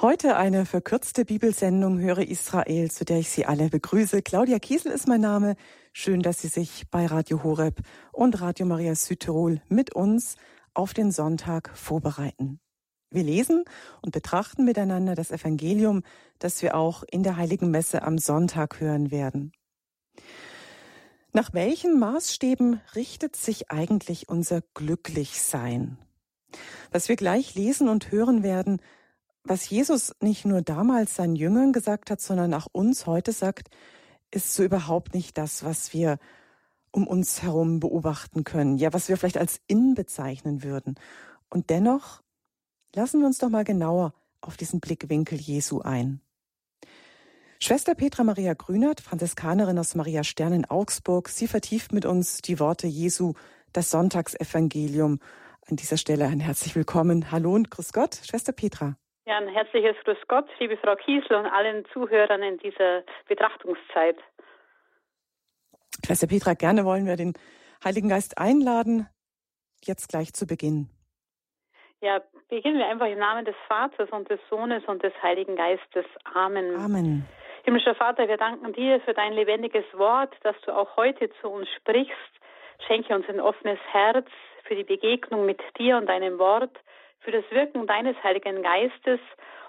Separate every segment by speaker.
Speaker 1: Heute eine verkürzte Bibelsendung Höre Israel, zu der ich Sie alle begrüße. Claudia Kiesel ist mein Name. Schön, dass Sie sich bei Radio Horeb und Radio Maria Südtirol mit uns auf den Sonntag vorbereiten. Wir lesen und betrachten miteinander das Evangelium, das wir auch in der Heiligen Messe am Sonntag hören werden. Nach welchen Maßstäben richtet sich eigentlich unser Glücklichsein? Was wir gleich lesen und hören werden, was Jesus nicht nur damals seinen Jüngern gesagt hat, sondern auch uns heute sagt, ist so überhaupt nicht das, was wir um uns herum beobachten können, ja, was wir vielleicht als in bezeichnen würden. Und dennoch lassen wir uns doch mal genauer auf diesen Blickwinkel Jesu ein. Schwester Petra Maria Grünert, Franziskanerin aus Maria Stern in Augsburg, sie vertieft mit uns die Worte Jesu, das Sonntagsevangelium. An dieser Stelle ein herzlich willkommen. Hallo und grüß Gott, Schwester Petra.
Speaker 2: Ja, ein herzliches Grüß Gott, liebe Frau Kiesel und allen Zuhörern in dieser Betrachtungszeit.
Speaker 1: Schwester Petra, gerne wollen wir den Heiligen Geist einladen, jetzt gleich zu Beginn.
Speaker 2: Ja, beginnen wir einfach im Namen des Vaters und des Sohnes und des Heiligen Geistes. Amen.
Speaker 1: Amen.
Speaker 2: Himmlischer Vater, wir danken dir für dein lebendiges Wort, dass du auch heute zu uns sprichst. Schenke uns ein offenes Herz für die Begegnung mit dir und deinem Wort für das Wirken deines Heiligen Geistes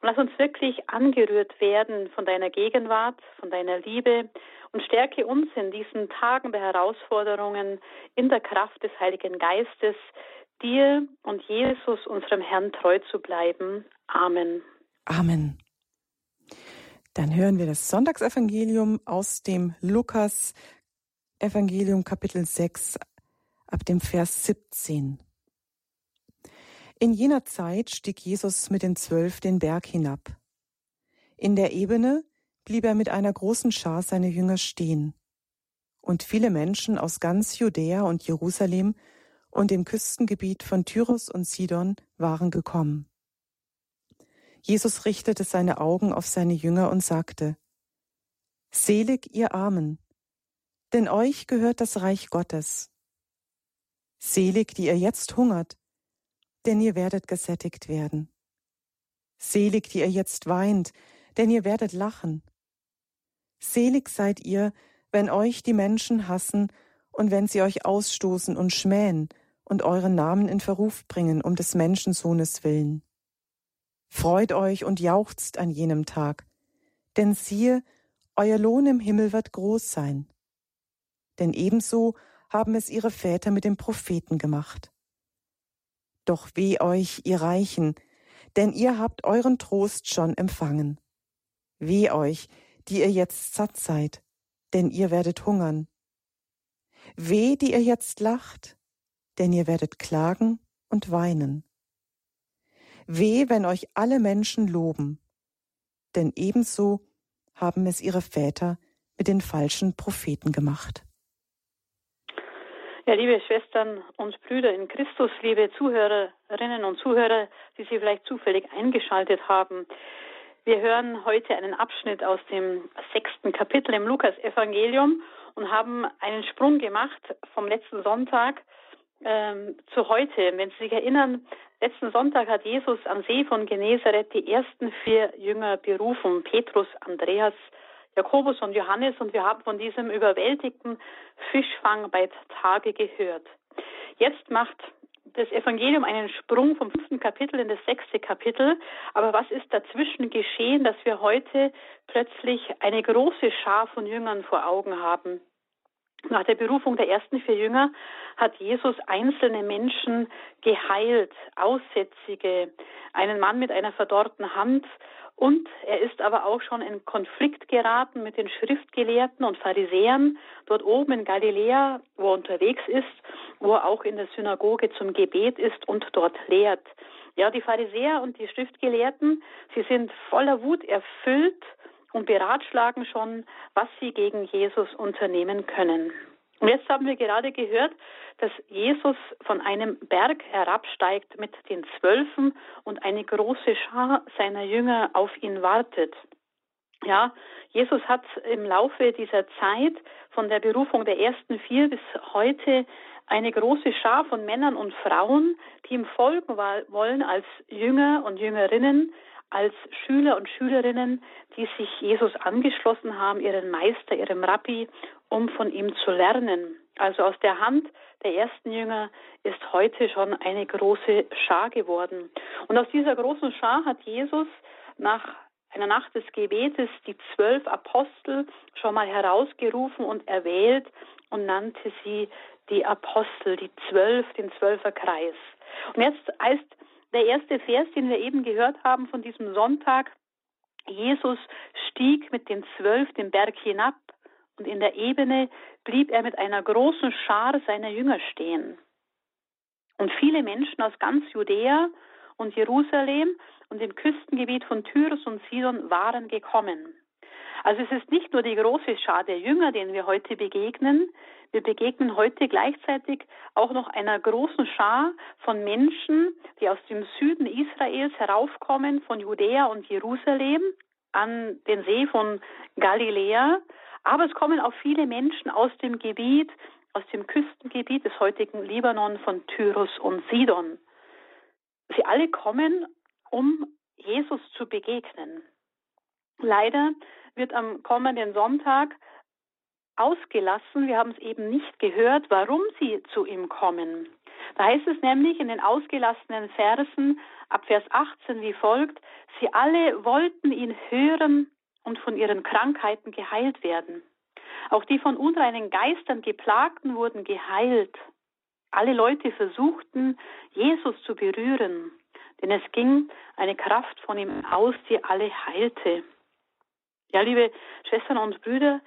Speaker 2: und lass uns wirklich angerührt werden von deiner Gegenwart, von deiner Liebe und stärke uns in diesen Tagen der Herausforderungen in der Kraft des Heiligen Geistes, dir und Jesus, unserem Herrn, treu zu bleiben. Amen.
Speaker 1: Amen. Dann hören wir das Sonntagsevangelium aus dem Lukas Evangelium Kapitel 6 ab dem Vers 17. In jener Zeit stieg Jesus mit den Zwölf den Berg hinab. In der Ebene blieb er mit einer großen Schar seiner Jünger stehen. Und viele Menschen aus ganz Judäa und Jerusalem und dem Küstengebiet von Tyrus und Sidon waren gekommen. Jesus richtete seine Augen auf seine Jünger und sagte, Selig ihr Armen, denn euch gehört das Reich Gottes. Selig, die ihr jetzt hungert, denn ihr werdet gesättigt werden. Selig, die ihr jetzt weint, denn ihr werdet lachen. Selig seid ihr, wenn euch die Menschen hassen und wenn sie euch ausstoßen und schmähen und euren Namen in Verruf bringen um des Menschensohnes willen. Freut euch und jauchzt an jenem Tag, denn siehe, euer Lohn im Himmel wird groß sein. Denn ebenso haben es ihre Väter mit den Propheten gemacht. Doch weh euch, ihr Reichen, denn ihr habt euren Trost schon empfangen. Weh euch, die ihr jetzt satt seid, denn ihr werdet hungern. Weh, die ihr jetzt lacht, denn ihr werdet klagen und weinen. Weh, wenn euch alle Menschen loben, denn ebenso haben es ihre Väter mit den falschen Propheten gemacht.
Speaker 2: Ja, liebe Schwestern und Brüder in Christus, liebe Zuhörerinnen und Zuhörer, die Sie vielleicht zufällig eingeschaltet haben. Wir hören heute einen Abschnitt aus dem sechsten Kapitel im Lukas-Evangelium und haben einen Sprung gemacht vom letzten Sonntag ähm, zu heute. Wenn Sie sich erinnern, letzten Sonntag hat Jesus am See von Genezareth die ersten vier Jünger berufen, Petrus, Andreas, Jakobus und Johannes und wir haben von diesem überwältigten Fischfang bei Tage gehört. Jetzt macht das Evangelium einen Sprung vom fünften Kapitel in das sechste Kapitel. Aber was ist dazwischen geschehen, dass wir heute plötzlich eine große Schar von Jüngern vor Augen haben? Nach der Berufung der ersten vier Jünger hat Jesus einzelne Menschen geheilt, Aussätzige, einen Mann mit einer verdorrten Hand und er ist aber auch schon in Konflikt geraten mit den Schriftgelehrten und Pharisäern dort oben in Galiläa, wo er unterwegs ist, wo er auch in der Synagoge zum Gebet ist und dort lehrt. Ja, die Pharisäer und die Schriftgelehrten, sie sind voller Wut erfüllt und beratschlagen schon, was sie gegen Jesus unternehmen können. Und jetzt haben wir gerade gehört, dass Jesus von einem Berg herabsteigt mit den Zwölfen und eine große Schar seiner Jünger auf ihn wartet. Ja, Jesus hat im Laufe dieser Zeit von der Berufung der ersten vier bis heute eine große Schar von Männern und Frauen, die ihm folgen wollen als Jünger und Jüngerinnen, als Schüler und Schülerinnen, die sich Jesus angeschlossen haben, ihren Meister, ihrem Rabbi, um von ihm zu lernen. Also aus der Hand der ersten Jünger ist heute schon eine große Schar geworden. Und aus dieser großen Schar hat Jesus nach einer Nacht des Gebetes die zwölf Apostel schon mal herausgerufen und erwählt und nannte sie die Apostel, die zwölf, den Zwölferkreis. Und jetzt heißt der erste Vers, den wir eben gehört haben von diesem Sonntag, Jesus stieg mit den zwölf den Berg hinab und in der Ebene blieb er mit einer großen Schar seiner Jünger stehen. Und viele Menschen aus ganz Judäa und Jerusalem und dem Küstengebiet von Tyrus und Sidon waren gekommen. Also es ist nicht nur die große Schar der Jünger, denen wir heute begegnen, wir begegnen heute gleichzeitig auch noch einer großen Schar von Menschen, die aus dem Süden Israels heraufkommen, von Judäa und Jerusalem an den See von Galiläa. Aber es kommen auch viele Menschen aus dem Gebiet, aus dem Küstengebiet des heutigen Libanon von Tyrus und Sidon. Sie alle kommen, um Jesus zu begegnen. Leider wird am kommenden Sonntag ausgelassen. Wir haben es eben nicht gehört, warum sie zu ihm kommen. Da heißt es nämlich in den ausgelassenen Versen ab Vers 18 wie folgt, sie alle wollten ihn hören und von ihren Krankheiten geheilt werden. Auch die von unreinen Geistern geplagten wurden geheilt. Alle Leute versuchten, Jesus zu berühren, denn es ging eine Kraft von ihm aus, die alle heilte. Ja, liebe Schwestern und Brüder,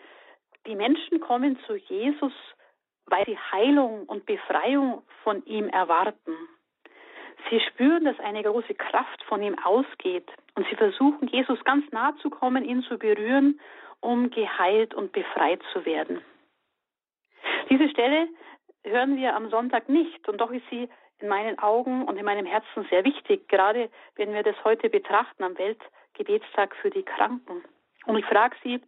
Speaker 2: die Menschen kommen zu Jesus, weil sie Heilung und Befreiung von ihm erwarten. Sie spüren, dass eine große Kraft von ihm ausgeht und sie versuchen, Jesus ganz nah zu kommen, ihn zu berühren, um geheilt und befreit zu werden. Diese Stelle hören wir am Sonntag nicht und doch ist sie in meinen Augen und in meinem Herzen sehr wichtig, gerade wenn wir das heute betrachten am Weltgebetstag für die Kranken. Und ich frage Sie,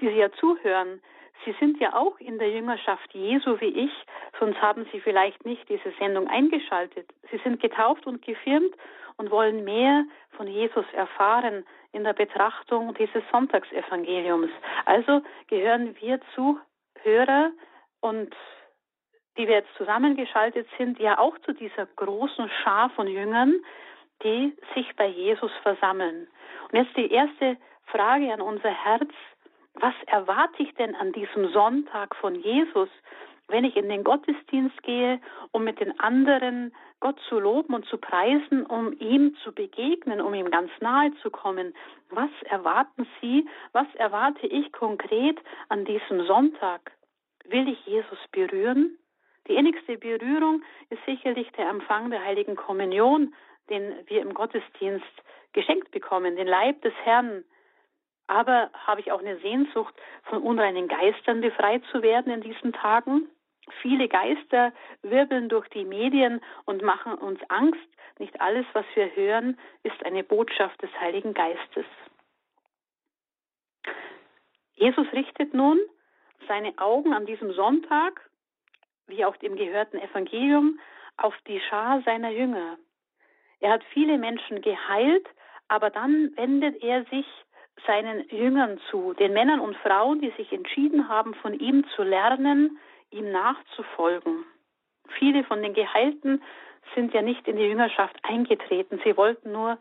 Speaker 2: die Sie ja zuhören, Sie sind ja auch in der Jüngerschaft Jesu wie ich, sonst haben Sie vielleicht nicht diese Sendung eingeschaltet. Sie sind getauft und gefirmt und wollen mehr von Jesus erfahren in der Betrachtung dieses Sonntagsevangeliums. Also gehören wir zu Hörer und die wir jetzt zusammengeschaltet sind, ja auch zu dieser großen Schar von Jüngern, die sich bei Jesus versammeln. Und jetzt die erste Frage an unser Herz was erwarte ich denn an diesem Sonntag von Jesus, wenn ich in den Gottesdienst gehe, um mit den anderen Gott zu loben und zu preisen, um ihm zu begegnen, um ihm ganz nahe zu kommen. Was erwarten Sie, was erwarte ich konkret an diesem Sonntag? Will ich Jesus berühren? Die innigste Berührung ist sicherlich der Empfang der heiligen Kommunion, den wir im Gottesdienst geschenkt bekommen, den Leib des Herrn, aber habe ich auch eine Sehnsucht, von unreinen Geistern befreit zu werden in diesen Tagen? Viele Geister wirbeln durch die Medien und machen uns Angst. Nicht alles, was wir hören, ist eine Botschaft des Heiligen Geistes. Jesus richtet nun seine Augen an diesem Sonntag, wie auch dem gehörten Evangelium, auf die Schar seiner Jünger. Er hat viele Menschen geheilt, aber dann wendet er sich seinen Jüngern zu, den Männern und Frauen, die sich entschieden haben, von ihm zu lernen, ihm nachzufolgen. Viele von den Geheilten sind ja nicht in die Jüngerschaft eingetreten, sie wollten nur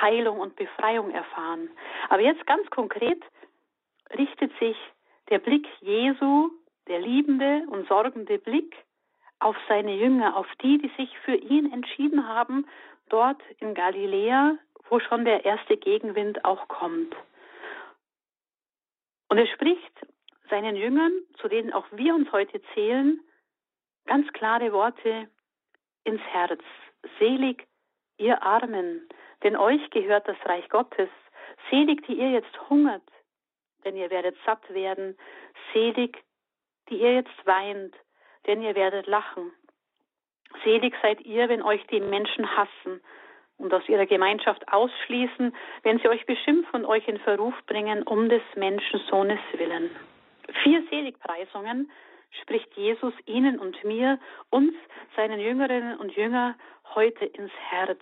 Speaker 2: Heilung und Befreiung erfahren. Aber jetzt ganz konkret richtet sich der Blick Jesu, der liebende und sorgende Blick, auf seine Jünger, auf die, die sich für ihn entschieden haben, dort in Galiläa, wo schon der erste Gegenwind auch kommt. Und er spricht seinen Jüngern, zu denen auch wir uns heute zählen, ganz klare Worte ins Herz. Selig, ihr Armen, denn euch gehört das Reich Gottes. Selig, die ihr jetzt hungert, denn ihr werdet satt werden. Selig, die ihr jetzt weint, denn ihr werdet lachen. Selig seid ihr, wenn euch die Menschen hassen und aus ihrer Gemeinschaft ausschließen, wenn sie euch beschimpfen und euch in Verruf bringen, um des Menschensohnes willen. Vier Seligpreisungen spricht Jesus Ihnen und mir, uns, seinen Jüngerinnen und Jünger, heute ins Herz.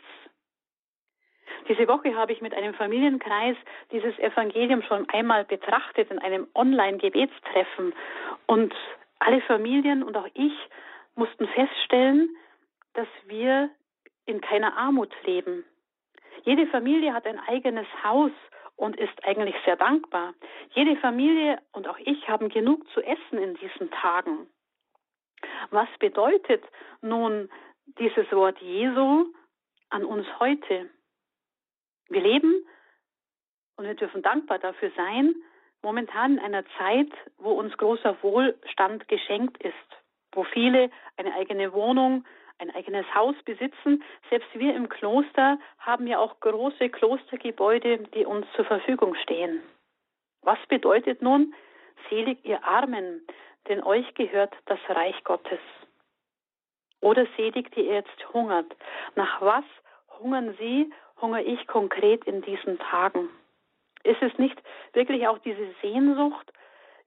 Speaker 2: Diese Woche habe ich mit einem Familienkreis dieses Evangelium schon einmal betrachtet in einem Online-Gebetstreffen. Und alle Familien und auch ich mussten feststellen, dass wir in keiner Armut leben. Jede Familie hat ein eigenes Haus und ist eigentlich sehr dankbar. Jede Familie und auch ich haben genug zu essen in diesen Tagen. Was bedeutet nun dieses Wort Jesu an uns heute? Wir leben und wir dürfen dankbar dafür sein, momentan in einer Zeit, wo uns großer Wohlstand geschenkt ist, wo viele eine eigene Wohnung, ein eigenes Haus besitzen. Selbst wir im Kloster haben ja auch große Klostergebäude, die uns zur Verfügung stehen. Was bedeutet nun, selig ihr Armen, denn euch gehört das Reich Gottes? Oder selig, die ihr jetzt hungert. Nach was hungern sie, hungere ich konkret in diesen Tagen? Ist es nicht wirklich auch diese Sehnsucht,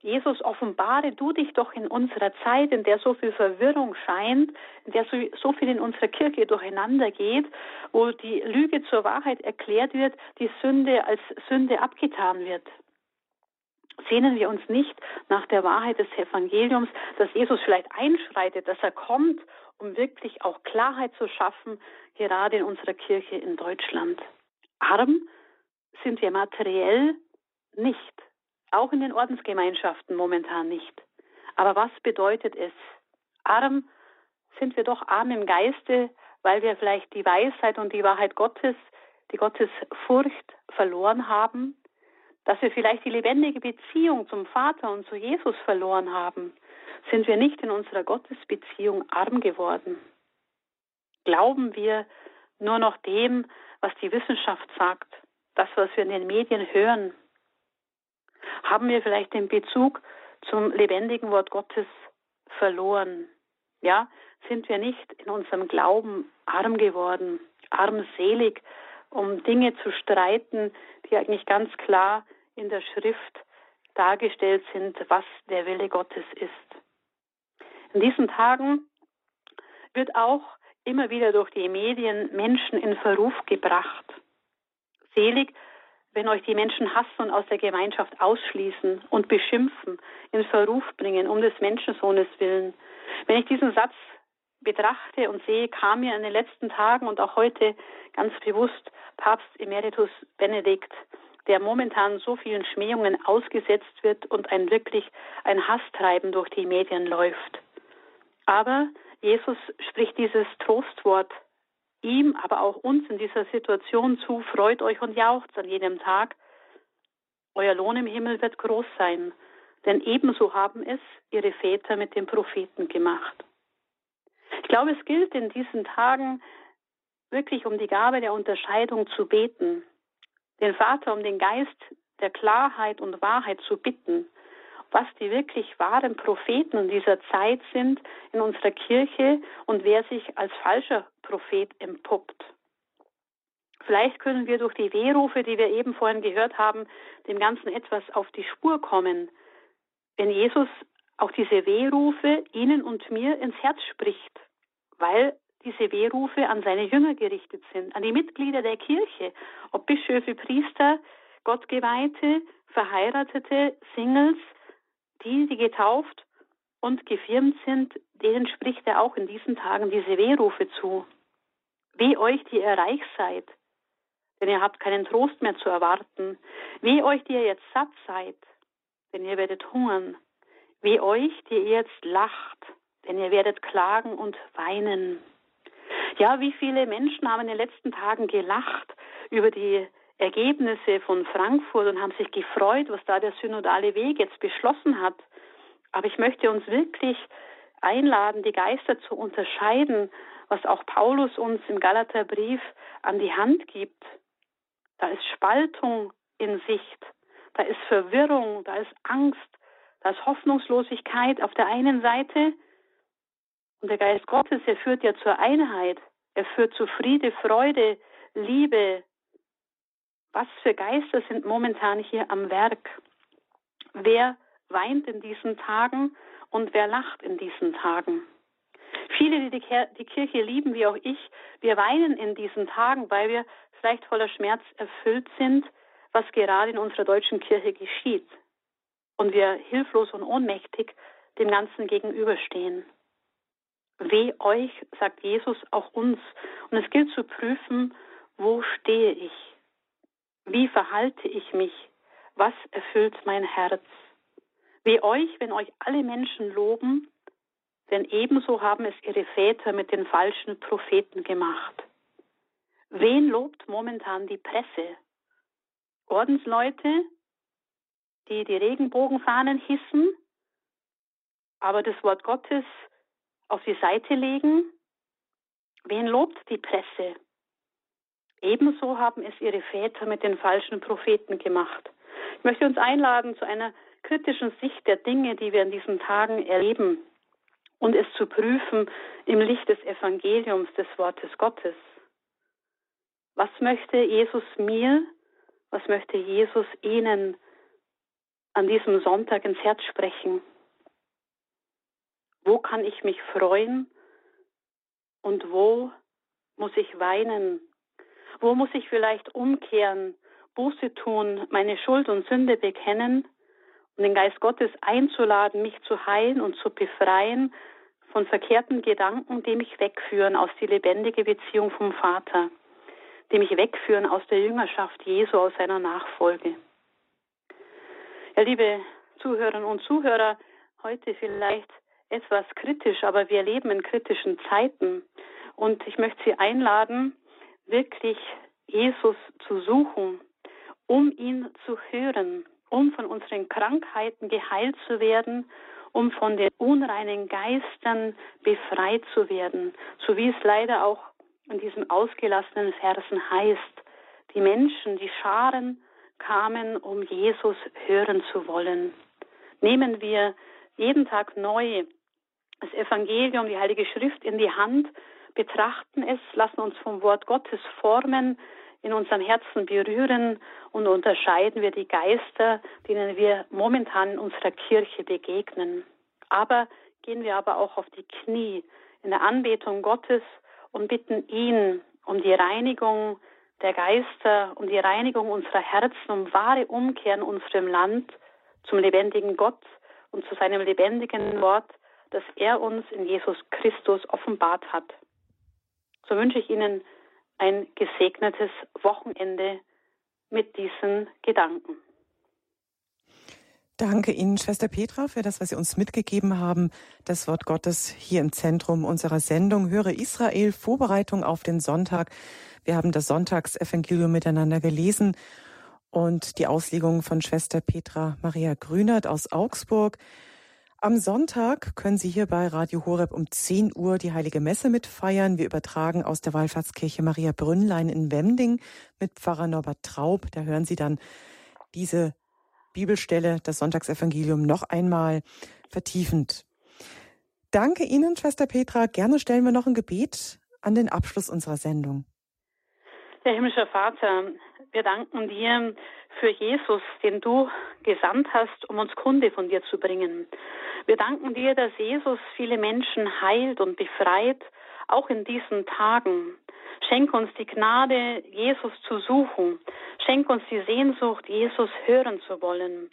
Speaker 2: Jesus, offenbare du dich doch in unserer Zeit, in der so viel Verwirrung scheint, in der so, so viel in unserer Kirche durcheinander geht, wo die Lüge zur Wahrheit erklärt wird, die Sünde als Sünde abgetan wird. Sehnen wir uns nicht nach der Wahrheit des Evangeliums, dass Jesus vielleicht einschreitet, dass er kommt, um wirklich auch Klarheit zu schaffen, gerade in unserer Kirche in Deutschland. Arm sind wir materiell nicht. Auch in den Ordensgemeinschaften momentan nicht. Aber was bedeutet es? Arm sind wir doch arm im Geiste, weil wir vielleicht die Weisheit und die Wahrheit Gottes, die Gottesfurcht verloren haben, dass wir vielleicht die lebendige Beziehung zum Vater und zu Jesus verloren haben, sind wir nicht in unserer Gottesbeziehung arm geworden. Glauben wir nur noch dem, was die Wissenschaft sagt, das, was wir in den Medien hören, haben wir vielleicht den Bezug zum lebendigen Wort Gottes verloren. Ja, sind wir nicht in unserem Glauben arm geworden, armselig, um Dinge zu streiten, die eigentlich ganz klar in der Schrift dargestellt sind, was der Wille Gottes ist. In diesen Tagen wird auch immer wieder durch die Medien Menschen in Verruf gebracht. Selig wenn euch die Menschen hassen und aus der Gemeinschaft ausschließen und beschimpfen, in Verruf bringen, um des Menschensohnes willen. Wenn ich diesen Satz betrachte und sehe, kam mir in den letzten Tagen und auch heute ganz bewusst Papst Emeritus Benedikt, der momentan so vielen Schmähungen ausgesetzt wird und ein wirklich ein Hasstreiben durch die Medien läuft. Aber Jesus spricht dieses Trostwort ihm, aber auch uns in dieser Situation zu, freut euch und jaucht an jedem Tag. Euer Lohn im Himmel wird groß sein, denn ebenso haben es ihre Väter mit den Propheten gemacht. Ich glaube, es gilt in diesen Tagen wirklich um die Gabe der Unterscheidung zu beten, den Vater um den Geist der Klarheit und Wahrheit zu bitten, was die wirklich wahren Propheten dieser Zeit sind in unserer Kirche und wer sich als falscher Prophet empuppt. Vielleicht können wir durch die Wehrufe, die wir eben vorhin gehört haben, dem Ganzen etwas auf die Spur kommen. Wenn Jesus auch diese Wehrufe Ihnen und mir ins Herz spricht, weil diese Wehrufe an seine Jünger gerichtet sind, an die Mitglieder der Kirche, ob Bischöfe, Priester, Gottgeweihte, Verheiratete, Singles, die, die getauft und gefirmt sind, denen spricht er auch in diesen Tagen diese Wehrufe zu. Weh euch, die ihr reich seid, denn ihr habt keinen Trost mehr zu erwarten. Weh euch, die ihr jetzt satt seid, denn ihr werdet hungern. Weh euch, die ihr jetzt lacht, denn ihr werdet klagen und weinen. Ja, wie viele Menschen haben in den letzten Tagen gelacht über die Ergebnisse von Frankfurt und haben sich gefreut, was da der synodale Weg jetzt beschlossen hat. Aber ich möchte uns wirklich einladen, die Geister zu unterscheiden, was auch Paulus uns im Galaterbrief an die Hand gibt. Da ist Spaltung in Sicht, da ist Verwirrung, da ist Angst, da ist Hoffnungslosigkeit auf der einen Seite. Und der Geist Gottes, er führt ja zur Einheit, er führt zu Friede, Freude, Liebe, was für Geister sind momentan hier am Werk? Wer weint in diesen Tagen und wer lacht in diesen Tagen? Viele, die die Kirche lieben, wie auch ich, wir weinen in diesen Tagen, weil wir vielleicht voller Schmerz erfüllt sind, was gerade in unserer deutschen Kirche geschieht. Und wir hilflos und ohnmächtig dem Ganzen gegenüberstehen. Weh euch, sagt Jesus auch uns. Und es gilt zu prüfen, wo stehe ich? Wie verhalte ich mich? Was erfüllt mein Herz? Weh euch, wenn euch alle Menschen loben, denn ebenso haben es ihre Väter mit den falschen Propheten gemacht. Wen lobt momentan die Presse? Ordensleute, die die Regenbogenfahnen hissen, aber das Wort Gottes auf die Seite legen? Wen lobt die Presse? Ebenso haben es ihre Väter mit den falschen Propheten gemacht. Ich möchte uns einladen zu einer kritischen Sicht der Dinge, die wir in diesen Tagen erleben und es zu prüfen im Licht des Evangeliums des Wortes Gottes. Was möchte Jesus mir, was möchte Jesus Ihnen an diesem Sonntag ins Herz sprechen? Wo kann ich mich freuen und wo muss ich weinen? Wo muss ich vielleicht umkehren, Buße tun, meine Schuld und Sünde bekennen und den Geist Gottes einzuladen, mich zu heilen und zu befreien von verkehrten Gedanken, die mich wegführen aus die lebendige Beziehung vom Vater, die mich wegführen aus der Jüngerschaft Jesu, aus seiner Nachfolge. Ja, liebe Zuhörerinnen und Zuhörer, heute vielleicht etwas kritisch, aber wir leben in kritischen Zeiten. Und ich möchte Sie einladen, wirklich Jesus zu suchen, um ihn zu hören, um von unseren Krankheiten geheilt zu werden, um von den unreinen Geistern befreit zu werden, so wie es leider auch in diesen ausgelassenen Versen heißt. Die Menschen, die Scharen kamen, um Jesus hören zu wollen. Nehmen wir jeden Tag neu das Evangelium, die Heilige Schrift in die Hand, betrachten es, lassen uns vom Wort Gottes formen, in unserem Herzen berühren und unterscheiden wir die Geister, denen wir momentan in unserer Kirche begegnen. Aber gehen wir aber auch auf die Knie in der Anbetung Gottes und bitten ihn um die Reinigung der Geister, um die Reinigung unserer Herzen, um wahre Umkehr in unserem Land zum lebendigen Gott und zu seinem lebendigen Wort, das er uns in Jesus Christus offenbart hat. So wünsche ich Ihnen ein gesegnetes Wochenende mit diesen Gedanken.
Speaker 1: Danke Ihnen, Schwester Petra, für das, was Sie uns mitgegeben haben. Das Wort Gottes hier im Zentrum unserer Sendung Höre Israel, Vorbereitung auf den Sonntag. Wir haben das Sonntagsevangelium miteinander gelesen und die Auslegung von Schwester Petra Maria Grünert aus Augsburg. Am Sonntag können Sie hier bei Radio Horeb um 10 Uhr die Heilige Messe mitfeiern. Wir übertragen aus der Wallfahrtskirche Maria Brünnlein in Wemding mit Pfarrer Norbert Traub. Da hören Sie dann diese Bibelstelle, das Sonntagsevangelium, noch einmal vertiefend. Danke Ihnen, Schwester Petra. Gerne stellen wir noch ein Gebet an den Abschluss unserer Sendung.
Speaker 2: Herr himmlischer Vater, wir danken dir für Jesus, den du gesandt hast, um uns Kunde von dir zu bringen. Wir danken dir, dass Jesus viele Menschen heilt und befreit, auch in diesen Tagen. Schenk uns die Gnade, Jesus zu suchen. Schenk uns die Sehnsucht, Jesus hören zu wollen.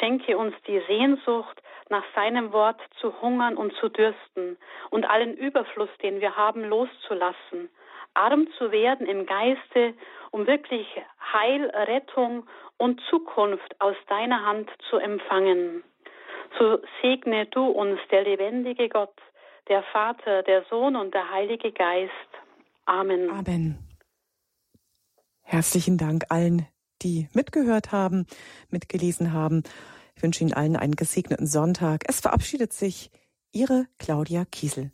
Speaker 2: Schenke uns die Sehnsucht, nach seinem Wort zu hungern und zu dürsten und allen Überfluss, den wir haben, loszulassen. Arm zu werden im Geiste, um wirklich Heil, Rettung und Zukunft aus deiner Hand zu empfangen. So segne du uns, der lebendige Gott, der Vater, der Sohn und der Heilige Geist. Amen.
Speaker 1: Amen. Herzlichen Dank allen, die mitgehört haben, mitgelesen haben. Ich wünsche Ihnen allen einen gesegneten Sonntag. Es verabschiedet sich Ihre Claudia Kiesel.